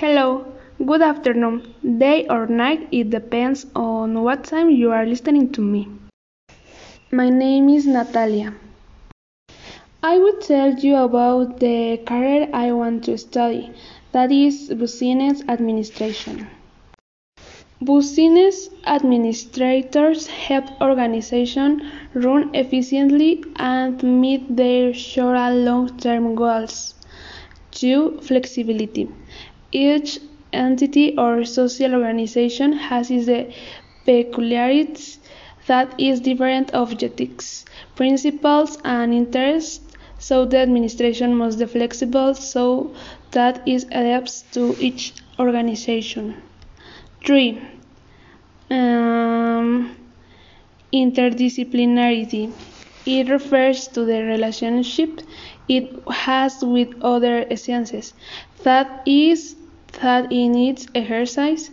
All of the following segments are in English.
Hello, good afternoon, day or night, it depends on what time you are listening to me. My name is Natalia. I will tell you about the career I want to study, that is business administration. Business administrators help organizations run efficiently and meet their short and long term goals. 2. Flexibility. Each entity or social organization has its peculiarities that is different objectives, principles, and interests, so the administration must be flexible so that it adapts to each organization. 3. Um, interdisciplinarity. It refers to the relationship it has with other sciences, that is, that in its exercise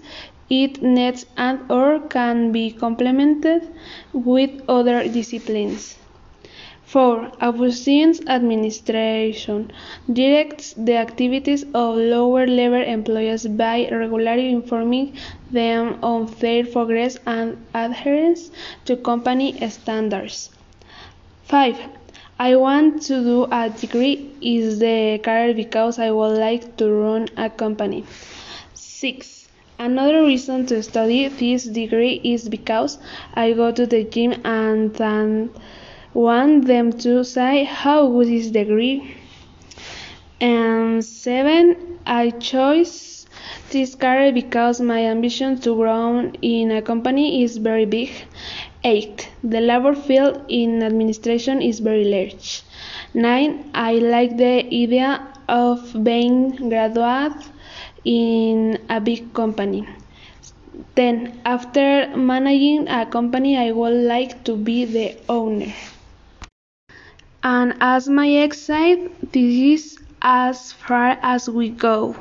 it needs and or can be complemented with other disciplines. 4. A business administration directs the activities of lower level employees by regularly informing them on their progress and adherence to company standards. 5. I want to do a degree is the career because I would like to run a company. 6. Another reason to study this degree is because I go to the gym and then want them to say how good is the degree. And 7. I chose this career because my ambition to grow in a company is very big. 8. The labor field in administration is very large. 9. I like the idea of being graduate in a big company. 10. After managing a company, I would like to be the owner. And as my ex said, this is as far as we go.